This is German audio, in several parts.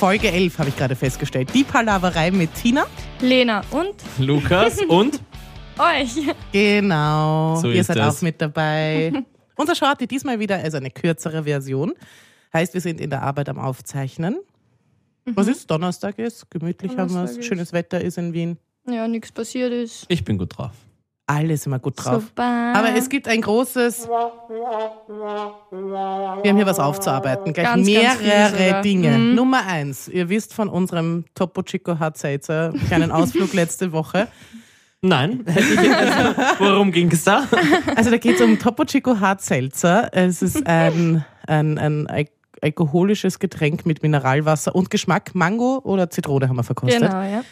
Folge 11 habe ich gerade festgestellt. Die Palaverei mit Tina. Lena und Lukas und euch. Genau. So Ihr ist seid es. auch mit dabei. Unser Shorty diesmal wieder also eine kürzere Version. Heißt, wir sind in der Arbeit am Aufzeichnen. Was ist? Donnerstag ist. Gemütlich haben wir Donnerstag es. ist- Schönes Wetter ist in Wien. Ja, nichts passiert ist. ich bin gut drauf. Alle sind wir gut drauf. Super. Aber es gibt ein großes. Wir haben hier was aufzuarbeiten. Gleich Ganz, ganz mehrere sogar. Dinge. Mhm. Nummer eins. Ihr wisst von unserem Topo Chico Hard Seltzer kleinen Ausflug letzte Woche. Nein, also, worum ging es da? Also da geht es um Topo Chico Hard Seltzer. Es ist ein, ein, ein Al- alkoholisches Getränk mit Mineralwasser und Geschmack. Mango oder Zitrone haben wir verkostet. Genau, ja.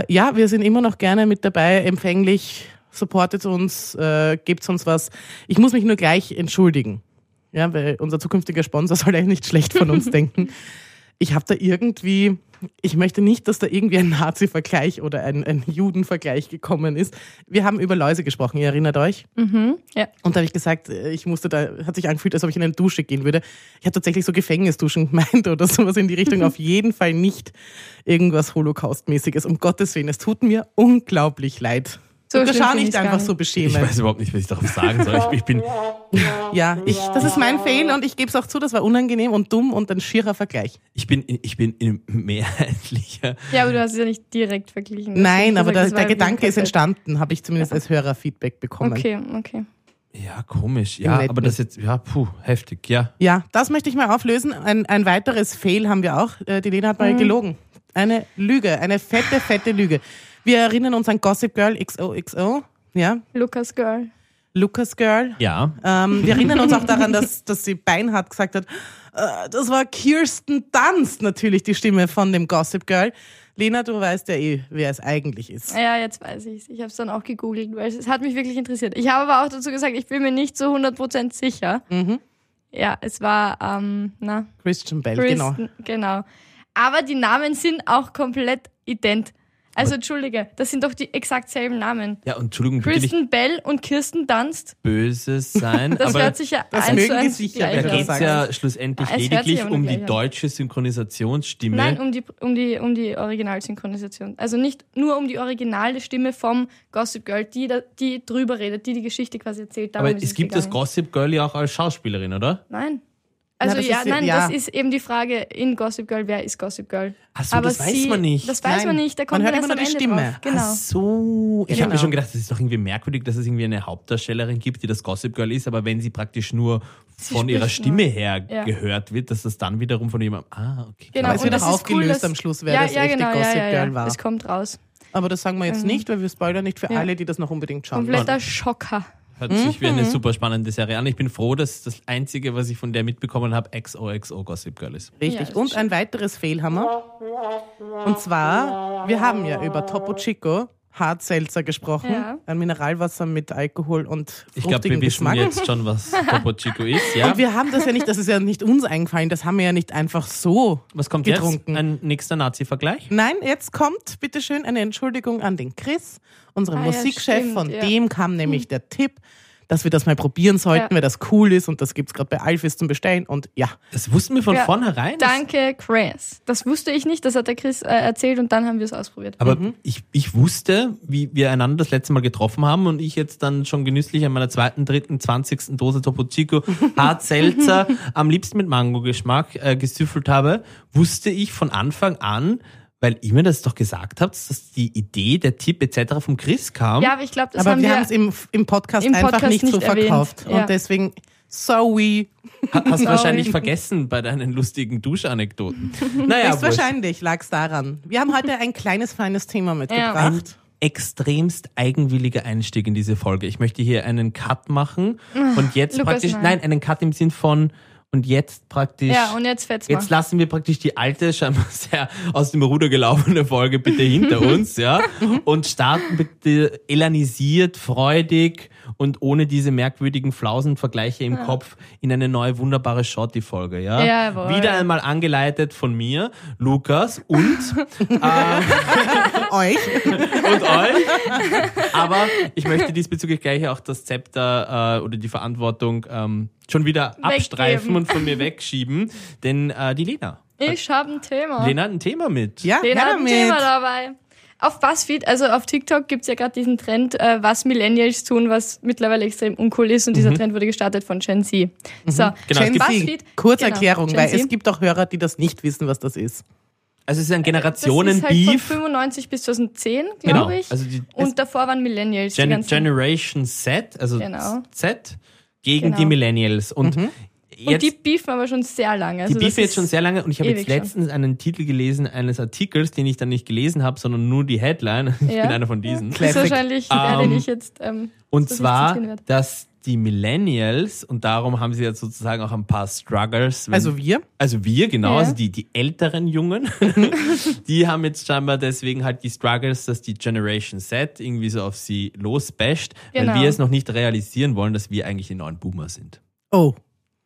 Äh, ja, wir sind immer noch gerne mit dabei, empfänglich, supportet uns, äh, gebt uns was. Ich muss mich nur gleich entschuldigen, ja, weil unser zukünftiger Sponsor soll eigentlich nicht schlecht von uns denken. Ich habe da irgendwie, ich möchte nicht, dass da irgendwie ein Nazi-Vergleich oder ein, ein Juden-Vergleich gekommen ist. Wir haben über Läuse gesprochen, ihr erinnert euch? Mhm. Ja. Und da habe ich gesagt, äh, ich musste da, hat sich angefühlt, als ob ich in eine Dusche gehen würde. Ich habe tatsächlich so Gefängnisduschen gemeint oder sowas in die Richtung. Auf jeden Fall nicht irgendwas Holocaust-mäßiges. Um Gottes Willen, es tut mir unglaublich leid. So So schlimm schau find nicht einfach so Ich beschämen. weiß überhaupt nicht, was ich darauf sagen soll. Ich, ich bin, Ja, ich, das ist mein Fehler und ich gebe es auch zu, das war unangenehm und dumm und ein schierer Vergleich. ich bin, ich bin in mehrheitlicher. ja, aber du hast es ja nicht direkt verglichen. Du Nein, aber gesagt, der, das war der wie Gedanke ist entstanden, habe ich zumindest als Hörerfeedback bekommen. Okay, okay. Ja, komisch. Ja, aber das jetzt, ja, puh, heftig, ja. Ja, das möchte ich mal auflösen. Ein, ein weiteres Fail haben wir auch. Äh, Die Lena hat mal gelogen. Eine Lüge, eine fette, fette Lüge. Wir erinnern uns an Gossip Girl XOXO, ja, Lukas Girl. Lucas Girl. Ja, Ähm, wir erinnern uns auch daran, dass, dass sie Beinhardt gesagt hat, äh, das war Kirsten Dunst natürlich die Stimme von dem Gossip Girl. Lena, du weißt ja eh, wer es eigentlich ist. Ja, jetzt weiß ich's. Ich habe es dann auch gegoogelt, weil es hat mich wirklich interessiert. Ich habe aber auch dazu gesagt, ich bin mir nicht zu 100% sicher. Mhm. Ja, es war, ähm, na, Christian Bell, genau. Kristen, genau. Aber die Namen sind auch komplett ident. Also entschuldige, das sind doch die exakt selben Namen. ja, und Entschuldigung, bitte nicht Kristen Bell und Kirsten Dunst. böse sein, Das aber hört sich ja das eins mögen zu die eins sicher, gleich wenn da an. geht es ja schlussendlich Ah, es hört sich lediglich aber um gleich die an. deutsche Synchronisationsstimme. Nein, um die, um, die, um die Originalsynchronisation. Also nicht nur um die originale Stimme vom Gossip Girl, die, da, die drüber redet, die die Geschichte quasi erzählt. Darum aber ist es gibt das gegangen. Gossip Girl ja auch als Schauspielerin, oder? Nein. Also das ja, ist- nein, ja. das ist eben die Frage in Gossip Girl, wer ist Gossip Girl? Ach so, Aber das weiß sie, man nicht. Das weiß Nein, man nicht, da kommt man hört erst immer nur die Ende Stimme. Drauf. Genau. Ach so. Ich habe mir Genau. schon gedacht, das ist doch irgendwie merkwürdig, dass es irgendwie eine Hauptdarstellerin gibt, die das Gossip Girl ist, aber wenn sie praktisch nur Sie von ihrer Stimme nur. her Ja. gehört wird, dass das dann wiederum von jemandem. Ah, okay. Genau, Aber es wird das auch ist cool, aufgelöst dass- am Schluss, wer ja, das ja, echte genau, Gossip ja, ja, Girl war. Es kommt raus. Aber das sagen wir jetzt nicht, weil wir spoilern nicht für Ja. alle, die das noch unbedingt schauen wollen. Kompletter Schocker. Hört sich wie Mhm. eine super spannende Serie an. Ich bin froh, dass das Einzige, was ich von der mitbekommen habe, XOXO Gossip Girl ist. Ja, Richtig. das Und ein weiteres Fail haben wir. Und zwar, wir haben ja über Topo Chico Hartselzer gesprochen. Ja. Ein Mineralwasser mit Alkohol und Ich glaube, wir wissen Geschmack. jetzt schon, was Topo Chico ist. Ja? Und wir haben das ja nicht, das ist ja nicht uns eingefallen, das haben wir ja nicht einfach so Was kommt getrunken. jetzt? Ein nächster Nazi-Vergleich? Nein, jetzt kommt bitteschön eine Entschuldigung an den Chris, unseren Ah, ja, Musikchef. stimmt, Von ja. Dem kam nämlich der Tipp, dass wir das mal probieren sollten, Ja. weil das cool ist und das gibt's gerade bei Alfis zum Bestellen. Und ja, Das wussten wir von Ja. vornherein. Danke, Chris. Das wusste ich nicht, das hat der Chris äh, erzählt und dann haben wir es ausprobiert. Aber Mhm. ich, ich wusste, wie wir einander das letzte Mal getroffen haben und ich jetzt dann schon genüsslich an meiner zweiten, dritten, zwanzigsten Dose Topo Chico Hart Seltzer am liebsten mit Mango-Geschmack äh, gesüffelt habe, wusste ich von Anfang an, weil ihr mir das doch gesagt habt, dass die Idee, der Tipp etc. vom Chris kam. ja, aber ich glaube, das aber haben wir wir haben es im, im Podcast im einfach Podcast nicht, so nicht erwähnt. verkauft. Ja. Und deswegen, sorry. Ha- hast Sorry. wahrscheinlich vergessen bei deinen lustigen Duschanekdoten. Naja. Höchstwahrscheinlich lag es daran. Wir haben heute ein kleines, feines Thema mitgebracht. extremst eigenwilliger Einstieg in diese Folge. Ich möchte hier einen Cut machen und jetzt Lukas, praktisch, nein. nein, einen Cut im Sinn von und jetzt praktisch. Ja, und jetzt mal. Jetzt lassen wir praktisch die alte, scheinbar sehr aus dem Ruder gelaufene Folge bitte hinter uns, ja, und starten bitte elanisiert, freudig und ohne diese merkwürdigen Flausenvergleiche im Kopf in eine neue wunderbare Shorty-Folge, ja. Jawohl. Wieder einmal angeleitet von mir, Lukas und Euch. und euch. Aber ich möchte diesbezüglich gleich auch das Zepter äh, oder die Verantwortung ähm, schon wieder abstreifen und von mir wegschieben. Denn äh, die Lena Ich habe ein Thema. Lena hat ein Thema mit. Ja, Den her hat ein damit. Thema dabei. Auf BuzzFeed, also auf TikTok gibt's ja gerade diesen Trend, äh, was Millennials tun, was mittlerweile extrem uncool ist. Und dieser Trend wurde gestartet von Gen Z. So, Genau, es Gen gibt- Z, Kurzerklärung, genau, weil Gen es Z. gibt auch Hörer, die das nicht wissen, was das ist. Also es ist ein Das ist halt von Generationen-Beef. 95 bis 2010, glaube Genau. ich. Also die und davor waren Millennials. die Gen Generation Z, also Genau. Z, gegen Genau. die Millennials. Und und jetzt, die beefen aber schon sehr lange. Also die beefen jetzt schon sehr lange und ich habe jetzt ewig schon. letztens einen Titel gelesen eines Artikels, den ich dann nicht gelesen habe, sondern nur die Headline. Ich Ja. bin einer von diesen. Das ist wahrscheinlich der, den Ähm, ich jetzt. Ähm, Und so zwar, dass die Millennials, und darum haben sie jetzt sozusagen auch ein paar Struggles. wenn- Also wir? also wir, genau, Ja. also die, die älteren Jungen, die haben jetzt scheinbar deswegen halt die Struggles, dass die Generation Z irgendwie so auf sie losbasht, Genau. weil wir es noch nicht realisieren wollen, dass wir eigentlich die neuen Boomer sind. Oh,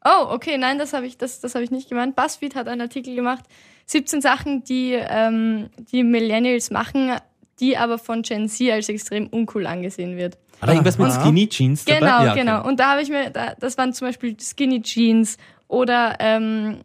Oh, okay, nein, das habe ich, das, das hab ich nicht gemeint. BuzzFeed hat einen Artikel gemacht, 17 Sachen, die ähm, die Millennials machen, die aber von Gen Z als extrem uncool angesehen wird. Hat da irgendwas mit. Skinny Jeans dabei? Genau, Ja, okay. genau. Und da habe ich mir, da, das waren zum Beispiel Skinny Jeans oder ähm,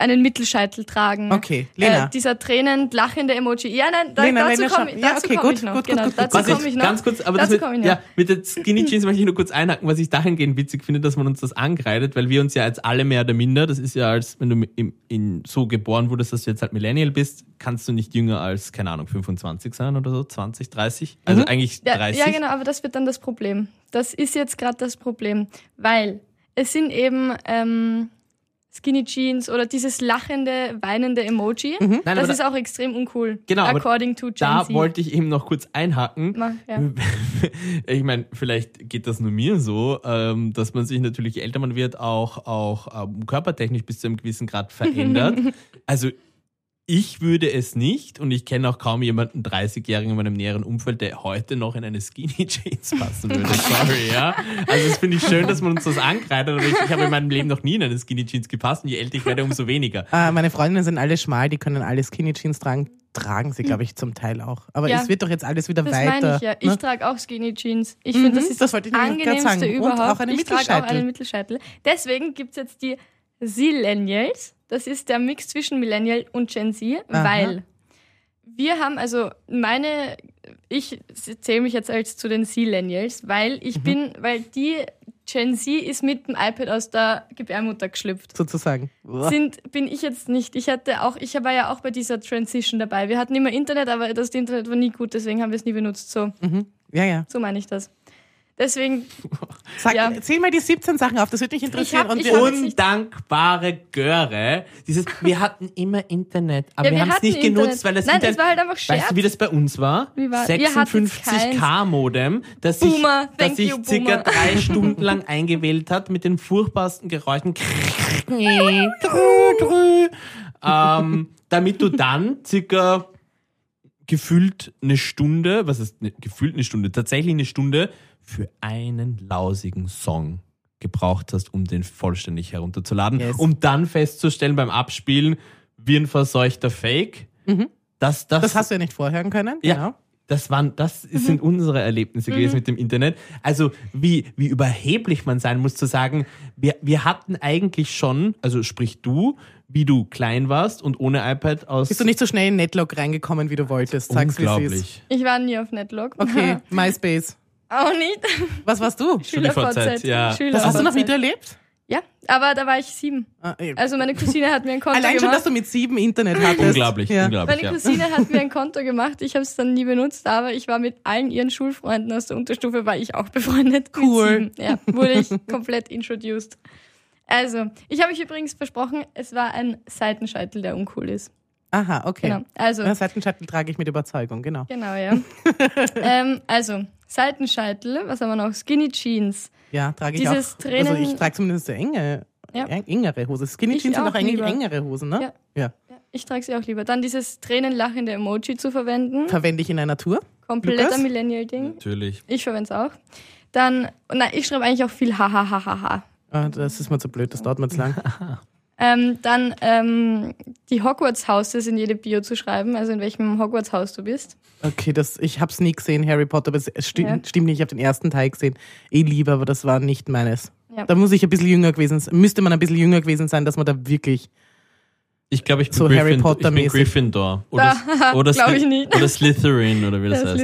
einen Mittelscheitel tragen. Okay, Lena. Äh, dieser tränend lachende Emoji. Ja, nein, da, Lena, dazu komme ja, okay, komm gut, ich noch. gut, gut, genau, gut, gut. dazu komme ich, noch. ganz kurz, aber das dazu mit, komme ich noch. ja, mit den Skinny Jeans möchte ich nur kurz einhaken, was ich dahingehend witzig finde, dass man uns das angreitet, weil wir uns ja jetzt alle mehr oder minder, das ist ja als, wenn du im, in, so geboren wurdest, dass du jetzt halt Millennial bist, kannst du nicht jünger als, keine Ahnung, 25 sein oder so, 20, 30, also eigentlich Mhm. Ja, 30. ja, genau, aber das wird dann das Problem. Das ist jetzt gerade das Problem, weil es sind eben ähm, Skinny Jeans oder dieses lachende, weinende Emoji. Nein, aber das da- ist auch extrem uncool. Genau, according to Gen Da Z. wollte ich eben noch kurz einhaken. Mach, ja. Ich meine, vielleicht geht das nur mir so, ähm, dass man sich natürlich, je älter man wird, auch, auch ähm, körpertechnisch bis zu einem gewissen Grad verändert. also ich würde es nicht und ich kenne auch kaum jemanden 30-Jährigen in meinem näheren Umfeld, der heute noch in eine Skinny Jeans passen würde. Sorry, ja. Also es finde ich schön, dass man uns das angreift, aber ich, ich habe in meinem Leben noch nie in eine Skinny Jeans gepasst und je älter ich werde, umso weniger. äh, meine Freundinnen sind alle schmal, die können alle Skinny Jeans tragen. Tragen sie, glaube ich, zum Teil auch. Aber Ja. es wird doch jetzt alles wieder Das weiter. meine ich ja. Ich ne? trage auch Skinny Jeans. Ich Mhm, finde, das ist das das, angenehmste sagen. Und überhaupt. auch einen ich trage auch Mittelscheitel. einen Mittelscheitel. Deswegen gibt es jetzt die Zillennials. Das ist der Mix zwischen Millennial und Gen Z, Aha. weil wir haben, also meine, ich zähle mich jetzt als zu den Zillennials, weil ich Mhm. bin, weil die Gen Z ist mit dem iPad aus der Gebärmutter geschlüpft. Sozusagen. Sind, bin ich jetzt nicht. Ich hatte auch, ich war ja auch bei dieser Transition dabei. Wir hatten immer Internet, aber das Internet war nie gut, deswegen haben wir es nie benutzt. So, Mhm. Ja, ja. so meine ich das. Deswegen, Sag, Ja. Zähl mal die 17 Sachen auf, das würde mich interessieren. hab- und wir, Undankbare Göre. Dieses, wir hatten immer Internet, aber Ja, wir, wir haben es nicht genutzt, Internet. weil das Nein, Internet, es war halt einfach Weißt Scherz. du, wie das bei uns war? Wie war- ihr hattet 56k Modem, das sich, das sich you, circa drei Stunden lang eingewählt hat mit den furchtbarsten Geräuschen. ähm, damit du dann circa gefühlt eine Stunde, was ist ne, gefühlt eine Stunde, tatsächlich eine Stunde für einen lausigen Song gebraucht hast, um den vollständig herunterzuladen, Yes. um dann festzustellen beim Abspielen, wie ein verseuchter Fake. Das, das, Mhm. das hast du ja nicht vorhören können. ja, Genau. das waren, das Mhm. sind unsere Erlebnisse gewesen mit dem Internet. Also wie, wie überheblich man sein muss zu sagen, wir, wir hatten eigentlich schon, also sprich du, wie du klein warst und ohne iPad aus. Bist du nicht so schnell in Netlog reingekommen, wie du wolltest? Sag's, wie es ist. unglaublich. ich war nie auf Netlog. Okay, MySpace. Auch nicht. Was warst du? SchülerVZ, ja. Das hast du noch miterlebt? Ja, aber da war ich sieben. Ah. Also meine Cousine hat mir ein Konto Allein schon, dass gemacht. du mit sieben Internet hattest. Unglaublich, Ja. unglaublich. Meine Ja. Cousine hat mir ein Konto gemacht. Ich habe es dann nie benutzt, aber ich war mit allen ihren Schulfreunden aus der Unterstufe, war ich auch befreundet. Cool. Mit sieben. Ja, wurde ich komplett introduced. Also, ich habe euch übrigens versprochen, es war ein Seitenscheitel, der uncool ist. Aha, okay. Genau. Also, Ja, Seitenschattel trage ich mit Überzeugung, genau. genau, ja. ähm, also, Seitenscheitel, was haben wir noch? Skinny Jeans. Ja, trage ich Dieses auch. Tränen- Also ich trage zumindest so enge, Ja. eng- engere Hose. Skinny Ich Jeans sind auch eigentlich lieber. engere Hosen, ne? Ja. ja. Ja, ich trage sie auch lieber. Dann dieses tränenlachende Emoji zu verwenden. Verwende ich in einer Tour. Kompletter? Millennial-Ding. Natürlich. Ich verwende es auch. Dann, nein, ich schreibe eigentlich auch viel hahaha. Ah, das ist mir zu blöd, das dauert mir zu lang. Ähm, dann ähm, die Hogwarts-Houses in jede Bio zu schreiben, also in welchem Hogwarts-Haus du bist. Okay, das, ich hab's nie gesehen, Harry Potter, aber es es stimmt, Ja. stimmt nicht, ich habe den ersten Teil gesehen. Eh lieber, aber das war nicht meines. Ja. Da muss ich ein bisschen jünger gewesen sein, müsste man ein bisschen jünger gewesen sein, dass man da wirklich Ich glaube, ich bin, So Harry Gryffindor, ich bin. Gryffindor. Oder, Da, oder, glaub Sly- ich nicht. oder Slytherin oder wie das Der heißt.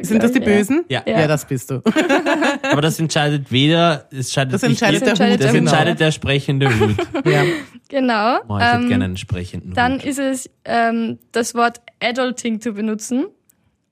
Du, Sind das die Bösen? Ja. Ja, das bist du. Aber das entscheidet weder, es entscheidet Das nicht entscheidet der entscheidet Hut. das der genau. entscheidet der sprechende Hut. Ja. Ja. Genau. Oh, ich hätte ähm, gerne einen sprechenden dann Hut. ist es ähm, das Wort Adulting zu benutzen.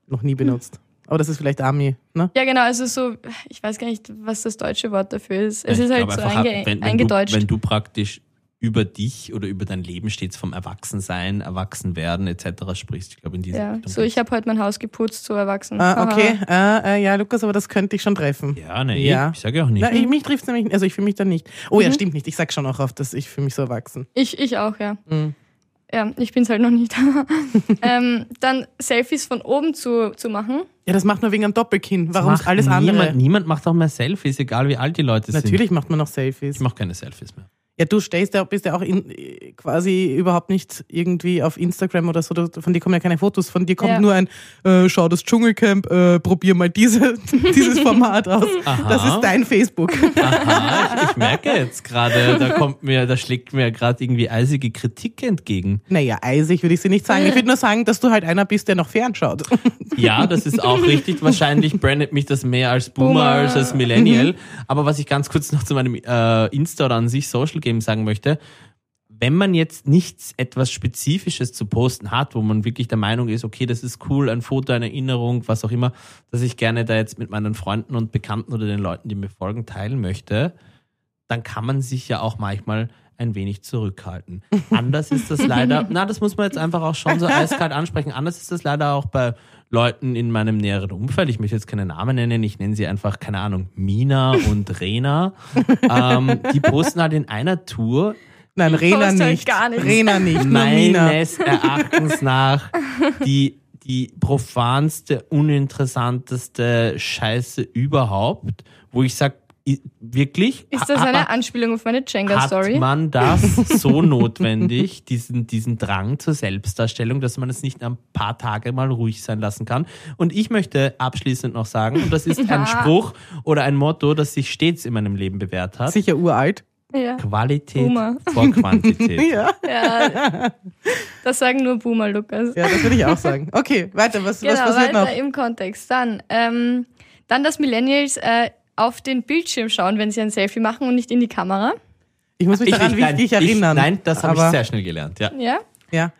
Noch nie benutzt. Aber das ist vielleicht Ami, ne? Ja, genau, also so, ich weiß gar nicht, was das deutsche Wort dafür ist. Es Ich ist halt so einfach, einge wenn, wenn, du, eingedeutscht. wenn du praktisch über dich oder über dein Leben stets vom Erwachsensein, Erwachsenwerden etc. sprichst. Ich glaube, in diese ja, Richtung. so ich habe heute mein Haus geputzt, so erwachsen. Ah, okay, äh, äh, ja, Lukas, aber das könnte ich schon treffen. Ja, nee, Ja. ich sage ja auch nicht. Na, ich, mich trifft nämlich, also ich fühle mich da nicht. Oh Mhm. ja, stimmt nicht. Ich sag schon auch oft, dass ich fühle mich so erwachsen. Ich, ich auch, ja. Mhm. Ja, ich bin's halt noch nicht. ähm, dann Selfies von oben zu, zu machen. Ja, das macht man wegen einem Doppelkinn. Warum alles andere? niemand, Niemand macht auch mehr Selfies, egal wie alt die Leute sind. Natürlich macht man noch Selfies. Ich mache keine Selfies mehr. Ja, du stehst ja, bist ja auch in, quasi überhaupt nicht irgendwie auf Instagram oder so. Von dir kommen ja keine Fotos. Von dir kommt Ja. nur ein, äh, schau das Dschungelcamp, äh, probier mal diese, dieses Format aus. Aha. Das ist dein Facebook. Aha, ich, ich merke jetzt gerade, da kommt mir, da schlägt mir gerade irgendwie eisige Kritik entgegen. Naja, eisig würde ich sie nicht sagen. Ich würde nur sagen, dass du halt einer bist, der noch fernschaut. Ja, das ist auch richtig. Wahrscheinlich brandet mich das mehr als Boomer, Boomer. als als Millennial. Aber was ich ganz kurz noch zu meinem äh, Insta oder an sich Social Game sagen möchte, wenn man jetzt nichts etwas Spezifisches zu posten hat, wo man wirklich der Meinung ist, okay, das ist cool, ein Foto, eine Erinnerung, was auch immer, dass ich gerne da jetzt mit meinen Freunden und Bekannten oder den Leuten, die mir folgen, teilen möchte, dann kann man sich ja auch manchmal ein wenig zurückhalten. Anders ist das leider, na, das muss man jetzt einfach auch schon so eiskalt ansprechen. Anders ist das leider auch bei Leuten in meinem näheren Umfeld. Ich möchte jetzt keine Namen nennen, ich nenne sie einfach, keine Ahnung, Mina und Rena. ähm, die posten halt in einer Tour Nein, Ich Rena halt nicht. gar nichts. Rena nicht, meines Erachtens nach die, die profanste, uninteressanteste Scheiße überhaupt, wo ich sage, wirklich? Ist das hat eine man- Anspielung auf meine hat Jenga-Story? man das so notwendig, diesen, diesen Drang zur Selbstdarstellung, dass man es nicht ein paar Tage mal ruhig sein lassen kann? Und ich möchte abschließend noch sagen, und das ist ein Ja. Spruch oder ein Motto, das sich stets in meinem Leben bewährt hat. Sicher uralt. Ja. Qualität Boomer. vor Quantität. Ja. ja, das sagen nur Boomer, Lukas. ja, das würde ich auch sagen. Okay, weiter. Was, was Genau, passiert weiter noch? im Kontext. Dann, ähm, dann, dass Millennials äh, auf den Bildschirm schauen, wenn sie ein Selfie machen und nicht in die Kamera. Ich muss mich daran nein, wichtig erinnern. nein, das habe ich sehr schnell gelernt. Ja. Ja? Ja.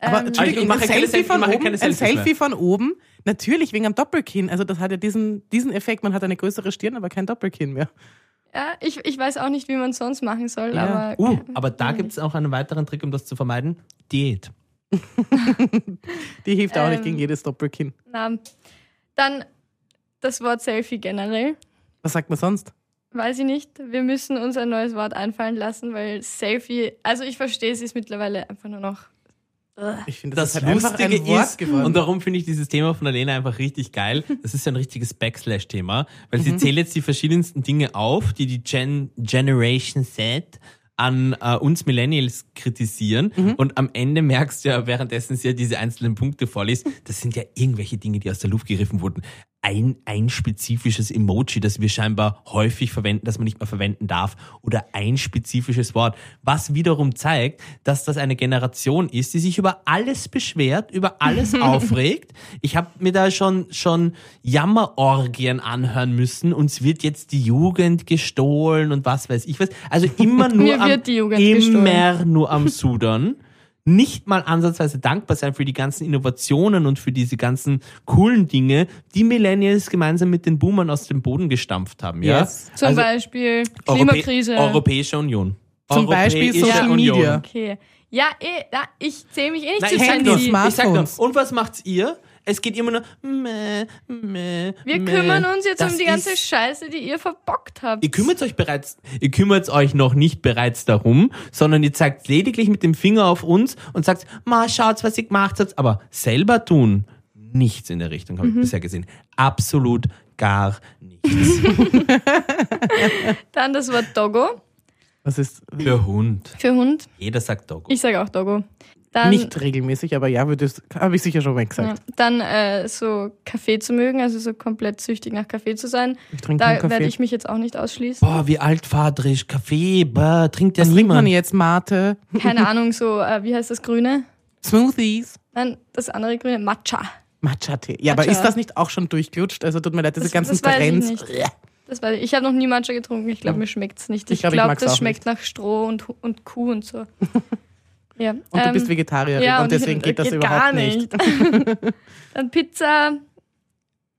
Aber Ähm, Entschuldigung, ich mache ein, keine Selfie Selfie- von ich oben, ein Selfie mehr. von oben, natürlich wegen einem Doppelkinn. Also das hat ja diesen, diesen Effekt, man hat eine größere Stirn, aber kein Doppelkinn mehr. Ja, ich, ich weiß auch nicht, wie man es sonst machen soll, Ja. aber. Uh, aber da gibt es auch einen weiteren Trick, um das zu vermeiden. Diät. Die hilft auch nicht Ähm. gegen jedes Doppelkinn. Na, dann das Wort Selfie generell. Was sagt man sonst? Weiß ich nicht. Wir müssen uns ein neues Wort einfallen lassen, weil Selfie, also ich verstehe es ist mittlerweile einfach nur noch. Ich finde, Das, das, ist halt Lustige ein Wort ist, geworden. und darum finde ich dieses Thema von der Lena einfach richtig geil. Das ist ein richtiges Backslash-Thema, weil Mhm. sie zählt jetzt die verschiedensten Dinge auf, die die Gen Generation Z an äh, uns Millennials kritisieren. Mhm. Und am Ende merkst du ja, währenddessen sie ja diese einzelnen Punkte vorliest, das sind ja irgendwelche Dinge, die aus der Luft gegriffen wurden. Ein, ein spezifisches Emoji, das wir scheinbar häufig verwenden, das man nicht mehr verwenden darf. Oder ein spezifisches Wort. Was wiederum zeigt, dass das eine Generation ist, die sich über alles beschwert, über alles aufregt. Ich habe mir da schon, schon Jammerorgien anhören müssen. Uns wird jetzt die Jugend gestohlen und was weiß ich was. Also immer nur am, immer gestohlen. nur am Sudern. Nicht mal ansatzweise dankbar sein für die ganzen Innovationen und für diese ganzen coolen Dinge, die Millennials gemeinsam mit den Boomern aus dem Boden gestampft haben. Ja? Yes. Zum Also, Beispiel Europä- Klimakrise. Europäische Union. Zum Beispiel Europäische Social Media. okay. Ja, eh, ja, ich zähle mich eh nicht Nein, zu ich sag Gen nur, Handys, Z. Smart- ich sag nur, Smartphones. und was macht's ihr? Es geht immer nur meh, meh, Wir meh. kümmern uns jetzt Das um die ganze ist- Scheiße, die ihr verbockt habt. Ihr kümmert euch bereits, ihr kümmert euch noch nicht bereits darum, sondern ihr zeigt lediglich mit dem Finger auf uns und sagt, ma, schaut, was ihr gemacht habt, aber selber tun, nichts in der Richtung habe ich bisher gesehen. Absolut gar nichts. Dann das Wort Doggo. Was ist Für Hund. Für Hund. Jeder sagt Doggo. Ich sage auch Doggo. Dann, nicht regelmäßig, aber ja, habe ich sicher schon mal ja, gesagt. dann äh, so Kaffee zu mögen, also so komplett süchtig nach Kaffee zu sein. Ich trinke Da werde ich mich jetzt auch nicht ausschließen. Boah, wie altvaterisch. Kaffee, bah, trinkt ja Was trinkt man niemand. jetzt? Mate? Keine Ahnung, so, äh, wie heißt das Grüne? Smoothies? Nein, das andere Grüne, Matcha. Matcha-Tee. Ja, aber Matcha. ist das nicht auch schon durchglutscht? Also tut mir leid, diese Das- ganzen das weiß ich Trends. nicht. Das weiß ich. Ich habe noch nie Matcha getrunken. Ich glaube, mir schmeckt's nicht. Ich Ich glaub, glaube, mag's das schmeckt nach Stroh und, und Kuh und so. ja. Und du ähm, bist Vegetarierin ja, und ich- deswegen geht das geht überhaupt gar nicht. Dann Pizza,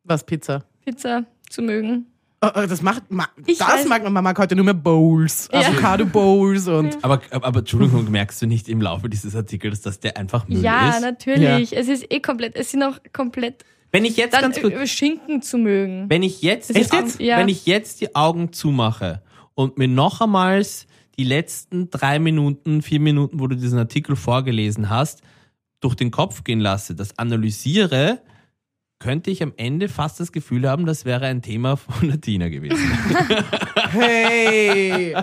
Was, Pizza? Pizza zu mögen. Oh, oh, das macht, ma, Ich das weiß- mag man, man mag heute nur mehr Bowls, Ja. Avocado-Bowls und Aber, aber, aber Entschuldigung, merkst du nicht im Laufe dieses Artikels, dass der einfach Müll Ja, ist? natürlich. Es ist eh komplett. Es sind auch komplett. Wenn ich jetzt Dann ganz kurz, äh, Schinken zu mögen. wenn ich jetzt, die, jetzt? Ja. wenn ich jetzt die Augen zumache und mir noch einmal die letzten drei Minuten, vier Minuten, wo du diesen Artikel vorgelesen hast, durch den Kopf gehen lasse, das analysiere, könnte ich am Ende fast das Gefühl haben, das wäre ein Thema von der Tina gewesen. hey,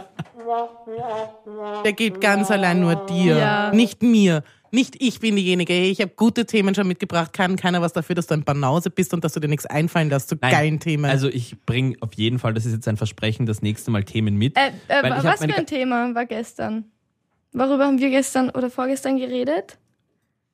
der geht ganz allein nur dir, Ja. nicht mir. Nicht ich bin diejenige, hey, ich habe gute Themen schon mitgebracht, kann keiner was dafür, dass du ein Banause bist und dass du dir nichts einfallen lässt zu Nein, geilen Themen. Also ich bringe auf jeden Fall, das ist jetzt ein Versprechen, das nächste Mal Themen mit. Äh, äh, Weil ich hab was für ein Thema war gestern? Worüber haben wir gestern oder vorgestern geredet?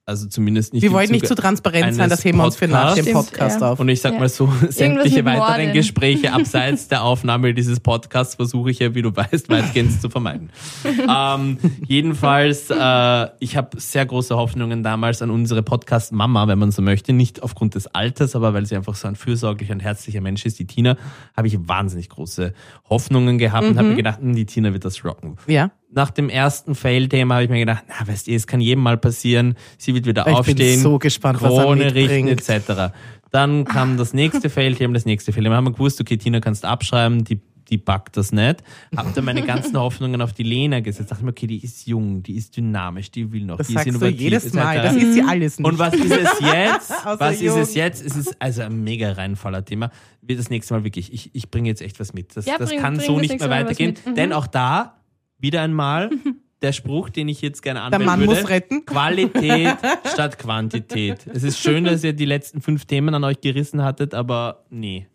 Also zumindest nicht wir im wollen nicht zu transparent sein, das heben wir uns für nach dem. Podcast ja. auf. Und ich sag Ja. mal so, sämtliche weiteren Morden. Gespräche abseits der Aufnahme dieses Podcasts versuche ich ja, wie du weißt, weitgehend zu vermeiden. ähm, jedenfalls, äh, ich habe sehr große Hoffnungen damals an unsere Podcast-Mama, wenn man so möchte. Nicht aufgrund des Alters, aber weil sie einfach so ein fürsorglicher und herzlicher Mensch ist, die Tina, habe ich wahnsinnig große Hoffnungen gehabt und habe mir gedacht, hm, die Tina wird das rocken. Ja, Nach dem ersten Fail-Thema habe ich mir gedacht, na, weißt du, es kann jedem mal passieren. Sie wird wieder Ich bin aufstehen. so gespannt, was er Krone richten mitbringt. etc. Dann kam das nächste Fail-Thema, das nächste Fail-Thema. Haben wir gewusst, okay, Tina kannst abschreiben, die, die packt das nicht. Hab dann meine ganzen Hoffnungen auf die Lena gesetzt. Dachte mir, okay, die ist jung, die ist dynamisch, die will noch, das die ist sagst du innovativ. jedes. Mal, das ist sie alles nicht. Und was ist es jetzt? Was ist es jung. jetzt? Es ist also ein mega reinfaller Thema. Wird das nächste Mal wirklich, ich, ich bringe jetzt echt was mit. Das, Ja, das bring- kann bring so das nicht mehr was weitergehen. Mhm. Denn auch da, wieder einmal, der Spruch, den ich jetzt gerne Der anwenden Mann würde. muss retten. Qualität statt Quantität. Es ist schön, dass ihr die letzten fünf Themen an euch gerissen hattet, aber nee.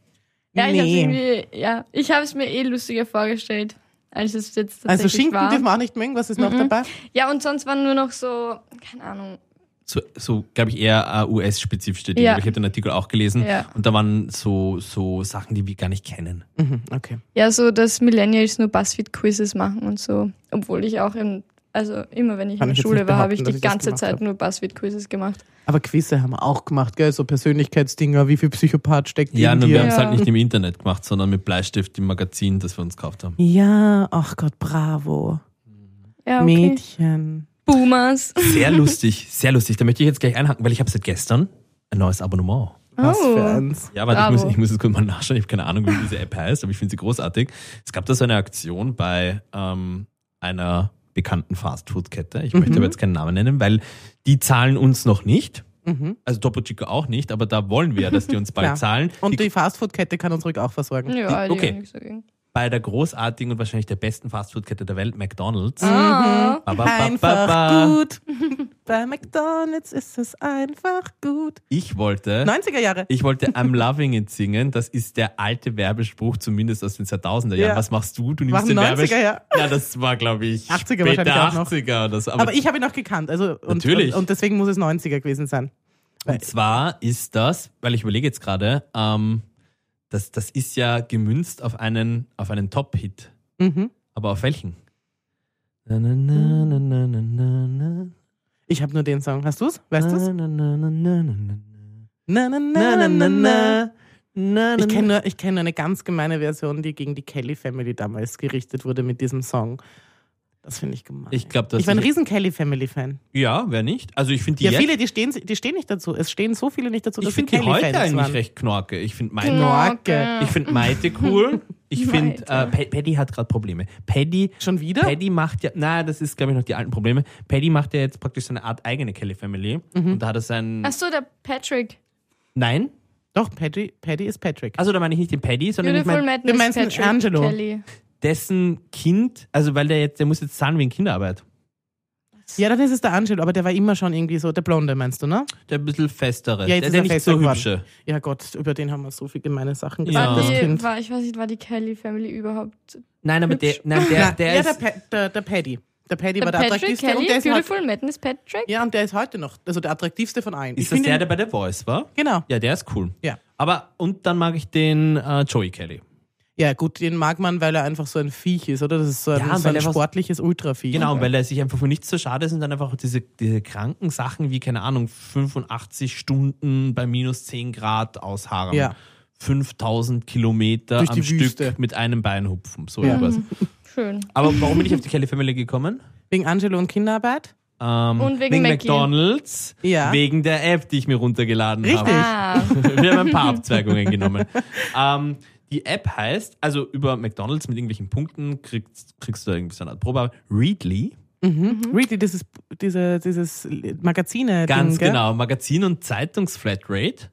Ja, ich hab's Nee. irgendwie, ja, ich habe es mir eh lustiger vorgestellt, als es jetzt tatsächlich Also Schinken war. dürfen wir auch nicht mögen, was ist Mhm. noch dabei? Ja, und sonst waren nur noch so, keine Ahnung, So, so glaube ich, eher uh, US-spezifische Dinge. Ja. Ich habe den Artikel auch gelesen Ja. und da waren so, so Sachen, die wir gar nicht kennen. Mhm, okay. ja, so, dass Millennials nur Buzzfeed-Quizzes machen und so. Obwohl ich auch in, also immer wenn ich Kann in der Schule war, habe ich die ich ganze Zeit hab. nur Buzzfeed-Quizzes gemacht. Aber Quizze haben wir auch gemacht, gell? So Persönlichkeitsdinger, wie viel Psychopath steckt Ja, in nur wir dir. haben es Ja. halt nicht im Internet gemacht, sondern mit Bleistift im Magazin, das wir uns gekauft haben. Ja, ach Gott, bravo. Ja, okay. Mädchen. Boomers. Sehr lustig, sehr lustig. Da möchte ich jetzt gleich einhaken, weil ich habe seit gestern ein neues Abonnement. Was Oh. für eins. Ja, warte, ich muss, ich muss jetzt kurz mal nachschauen. Ich habe keine Ahnung, wie diese App heißt, aber ich finde sie großartig. Es gab da so eine Aktion bei ähm, einer bekannten Fastfood-Kette. Ich möchte aber jetzt keinen Namen nennen, weil die zahlen uns noch nicht. Mhm. Also Topo Chico auch nicht, aber da wollen wir ja, dass die uns bald zahlen. Und die, die Fastfood-Kette kann uns ruhig auch versorgen. Ja, die Okay. Bei der großartigen und wahrscheinlich der besten Fastfood-Kette der Welt, McDonalds. Ah. Ba, ba, ba, Einfach ba. gut. Bei McDonalds ist es einfach gut. Ich wollte 90er Jahre. Ich wollte I'm Loving It singen. Das ist der alte Werbespruch, zumindest aus den 2000er Jahren. Ja. Was machst du? Du nimmst den 90er, Werbespruch. ja. Ja, das war, glaube ich, 80er später wahrscheinlich auch noch. 80er oder so. Aber ich habe ihn noch gekannt. Also, und, Natürlich. Und, und deswegen muss es 90er gewesen sein. und zwar ist das, weil ich überlege jetzt gerade, ähm, das, das ist ja gemünzt auf einen, auf einen Top-Hit. Mhm. Aber auf welchen? Na, na, na. Ich habe nur den Song. Hast? Weißt na, na, na. Na, na, Ich kenne nur, ich kenn nur eine ganz gemeine Version, die gegen die Kelly Family damals gerichtet wurde mit diesem Song. Das finde ich gemein. Ich glaube, das ich war ein riesen Kelly Family Fan. Ja, wer nicht? Also ich finde die Ja, jetzt- viele, die stehen, die stehen nicht dazu. Es stehen so viele nicht dazu, Ich dass finde die heute Fans eigentlich waren. recht knorke. Ich finde meine, Knorke. ich finde Maite cool. Ich finde, äh, Paddy hat gerade Probleme. Paddy, Schon wieder? Paddy macht ja, na, das ist glaube ich noch die alten Probleme. Paddy macht ja jetzt praktisch so eine Art eigene Kelly Family Mhm. und da hat er sein, Ach so, der Patrick. nein, Doch, Paddy, Paddy ist Patrick. also da meine ich nicht den Paddy, sondern ich Beautiful meine, Madness du meinst den Patrick Angelo? Kelly. Dessen Kind, also weil der jetzt, der muss jetzt zahlen wegen Kinderarbeit. Ja, dann ist es der Angelo, aber der war immer schon irgendwie so, der Blonde meinst du, ne? Der ein bisschen festere, Ja, jetzt der, ist der er nicht so geworden. hübsche. Ja Gott, über den haben wir so viele gemeine Sachen Ja. gesagt, War das die, Kind. war, ich weiß nicht, war die Kelly Family überhaupt Nein, aber der, Hübsch. nein, der, Na, der ja, ist, der, Pa- der, der Paddy. Der Paddy der war der Patrick attraktivste Kelly? und der ist heute, Beautiful Madness Patrick? ja, und der ist heute noch, also der attraktivste von allen. Ich ist das find der, der bei der Voice war? Genau. Ja, der ist cool. Ja. Aber, und dann mag ich den äh, Joey Kelly. Ja, gut, den mag man, weil er einfach so ein Viech ist, oder? Das ist so ein, Ja, so weil ein sportliches Ultraviech. Genau, weil er sich einfach für nichts so schade ist und dann einfach diese, diese kranken Sachen wie, keine Ahnung, 85 Stunden bei minus 10 Grad ausharren. Ja. 5000 Kilometer Durch am Stück Wüste. mit einem Bein hupfen. So Ja. etwas. Schön. Aber warum bin ich auf die Kelly Family gekommen? Wegen Angelo und Kinderarbeit? Ähm, Und wegen Mackie. McDonalds, Ja. wegen der App, die ich mir runtergeladen Richtig. habe. Ah, Wir haben ein paar Abzweigungen genommen. Ähm, die App heißt, also über McDonalds mit irgendwelchen Punkten kriegst, kriegst du irgendwie so eine Art Probe. Readly, Mhm. Really, dieses, diese, dieses Magazine. ganz Ding, genau, Magazin- und Zeitungsflatrate.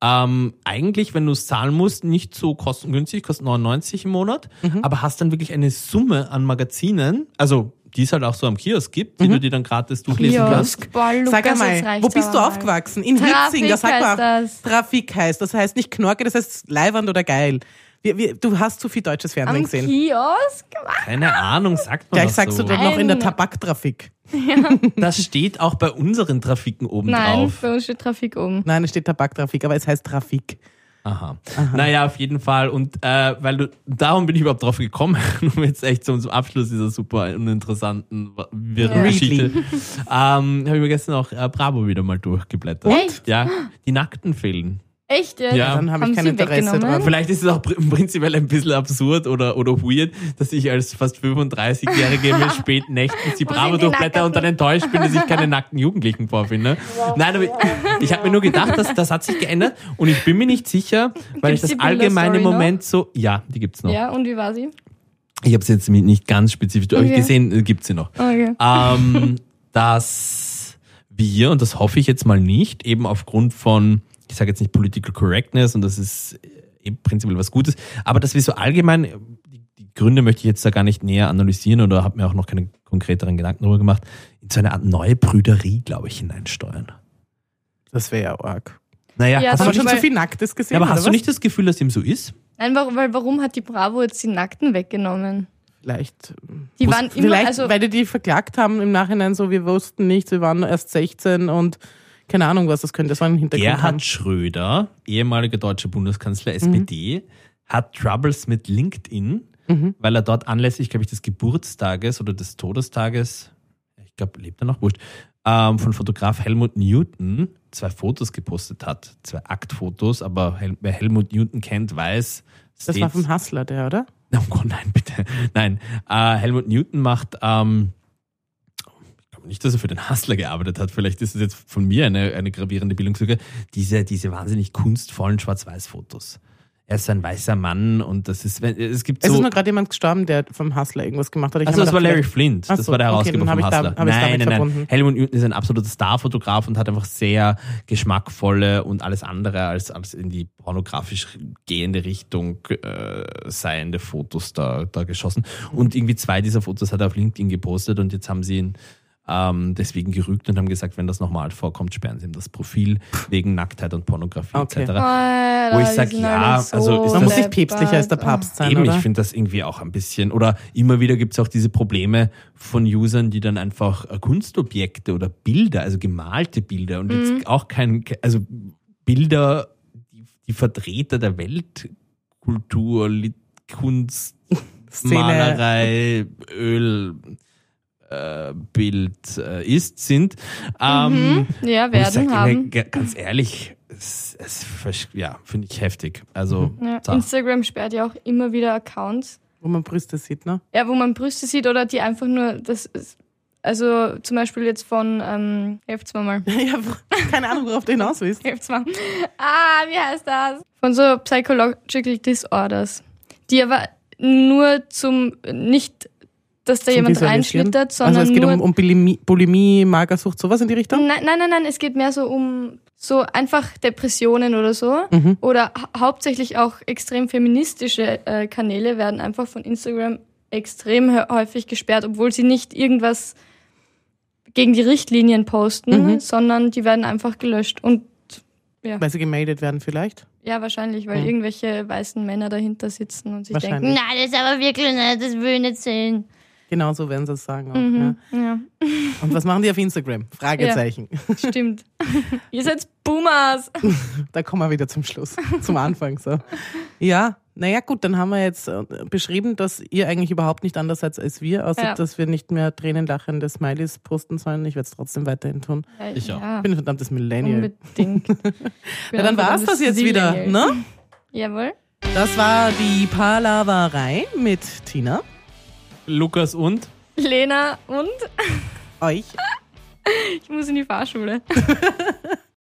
Ähm, eigentlich, wenn du es zahlen musst, nicht so kostengünstig, kostet 99 im Monat, Mhm. aber hast dann wirklich eine Summe an Magazinen, also die es halt auch so am Kiosk gibt, die Mhm. du dir dann gratis durchlesen kannst. Kiosk. Boah, Lukas, Sag einmal, wo bist du mal. aufgewachsen? In Trafik Hitzing, da sagt man heißt das. Trafik heißt. Das heißt nicht Knorke, das heißt Leiwand oder geil. Wir, wir, du hast zu viel deutsches Fernsehen Am gesehen. Kiosk? Keine Ahnung, sagt man Gleich das sagst so. du dann noch in der Nein. Tabaktrafik. Das steht auch bei unseren Trafiken oben Nein, drauf. bei uns steht Trafik oben. Nein, es steht Tabaktrafik, aber es heißt Trafik. Aha. Naja, auf jeden Fall. Und äh, weil du, darum bin ich überhaupt drauf gekommen, um jetzt echt zum, zum Abschluss dieser super uninteressanten, wirren. Geschichte, ähm, habe ich mir gestern auch äh, Bravo wieder mal durchgeblättert. Echt? Ja, die Nackten fehlen. Echt jetzt? Ja. Dann habe Haben ich kein sie Interesse weggenommen? dran. Vielleicht ist es auch pr- prinzipiell ein bisschen absurd oder, oder weird, dass ich als fast 35-Jährige mir spät nächtens die Bravo durchblätter und dann enttäuscht bin, dass ich keine nackten Jugendlichen vorfinde. Nein, aber ich, ich habe mir nur gedacht, dass, das hat sich geändert und ich bin mir nicht sicher, weil Gibt's ich das allgemeine Moment so, ja, die gibt's noch. Ja, und wie war sie? Ich habe es jetzt nicht ganz spezifisch, Okay. gesehen, äh, gibt's sie noch. Okay. ähm, dass wir, und das hoffe ich jetzt mal nicht, eben aufgrund von, ich sage jetzt nicht Political Correctness, und das ist äh, prinzipiell was Gutes, aber dass wir so allgemein, äh, die, die Gründe möchte ich jetzt da gar nicht näher analysieren oder habe mir auch noch keine konkreteren Gedanken darüber gemacht, in so eine Art neue Brüderie, glaube ich, hineinsteuern. Das wäre ja arg. Naja, Ja, hast Haben du wir schon zu viel Nacktes gesehen? ja, aber hast du was? nicht das Gefühl, dass dem so ist? Nein, warum, weil warum hat die Bravo jetzt die Nackten weggenommen? Vielleicht. Die Muss- waren immer, vielleicht, also weil die die verklagt haben im Nachhinein so, wir wussten nichts, wir waren erst 16 und keine Ahnung, was das könnte. Das war ein Hintergrund. haben. Gerhard Schröder, ehemaliger deutscher Bundeskanzler SPD, hat Troubles mit LinkedIn, Mhm. weil er dort anlässlich, glaube ich, des Geburtstages oder des Todestages, ich glaube, lebt er noch, wurscht, ähm, von Fotograf Helmut Newton zwei Fotos gepostet hat. Zwei Aktfotos, aber Hel wer Helmut Newton kennt, weiß, Das war vom Hustler, der, oder? Oh Gott, nein, bitte. Nein. Äh, Helmut Newton macht, ähm, glaube nicht, dass er für den Hustler gearbeitet hat. Vielleicht ist es jetzt von mir eine, eine gravierende Bildungslücke. Diese, diese wahnsinnig kunstvollen Schwarz-Weiß-Fotos. Er ist ein weißer Mann und das ist, es gibt Es ist so. nur gerade jemand gestorben, der vom Hustler irgendwas gemacht hat. Ich Also das war Larry Flint, das so, war der okay, Herausgeber hab vom da- Hustler. ich's nein, nein, nein. Helmut Newton ist ein absoluter Starfotograf und hat einfach sehr geschmackvolle und alles andere als, als in die pornografisch gehende Richtung äh, seiende Fotos da, da geschossen. Und irgendwie zwei dieser Fotos hat er auf LinkedIn gepostet und jetzt haben sie ihn ähm, deswegen gerügt und haben gesagt, wenn das nochmal vorkommt, sperren sie ihm das Profil wegen Nacktheit und Pornografie Okay. etc. Alter, Wo ich die sag, sind ja, so also ist Man muss das- nicht päpstlicher als der. Papst sein, Eben, oder? ich finde das irgendwie auch ein bisschen, oder immer wieder gibt es auch diese Probleme von Usern, die dann einfach Kunstobjekte oder Bilder, also gemalte Bilder und Mhm. jetzt auch kein, also Bilder, die, die Vertreter der Weltkultur, Kunst, Szene. Malerei, Öl, Bild äh, ist, sind. Ähm, Ja, ich sag werden immer, haben. ga- ganz ehrlich, es, es, ja, finde ich heftig. Also, Ja, so. Instagram sperrt ja auch immer wieder Accounts. Wo man Brüste sieht, ne? Ja, wo man Brüste sieht oder die einfach nur, das ist, also zum Beispiel jetzt von, ähm, helft's mir mal. ja, keine Ahnung, worauf du hinaus willst. Helft's mal. Ah, wie heißt das? Von so Psychological Disorders. Die aber nur zum, nicht, dass da Zum jemand reinschlittert, sondern Also es geht nur um, um Bulimie, Bulimie, Magersucht, sowas in die Richtung? Nein, nein, nein, nein, es geht mehr so um so einfach Depressionen oder so. Mhm. Oder hau- hauptsächlich auch extrem feministische äh, Kanäle werden einfach von Instagram extrem hä- häufig gesperrt, obwohl sie nicht irgendwas gegen die Richtlinien posten, Mhm. sondern die werden einfach gelöscht. Und Weil sie gemeldet werden vielleicht. ja, wahrscheinlich, weil Mhm. irgendwelche weißen Männer dahinter sitzen und sich denken, na, das ist aber wirklich nicht, das will ich nicht sehen. Genau so werden sie es sagen. Auch, Mhm. Ja, ja. Und was machen die auf Instagram? Fragezeichen. stimmt. Ihr seid Boomers. Da kommen wir wieder zum Schluss, zum Anfang. So. Ja, naja, gut, dann haben wir jetzt äh, beschrieben, dass ihr eigentlich überhaupt nicht anders seid als wir, außer Ja. dass wir nicht mehr tränenlachende Smileys posten sollen. Ich werde es trotzdem weiterhin tun. Ich auch. Ja, Ich bin ein verdammtes Millennial. unbedingt. Ja, dann war's das jetzt wieder, ne? Jawohl. Das war die Palaverei mit Tina, Lukas und? Lena und euch ich muss in die Fahrschule.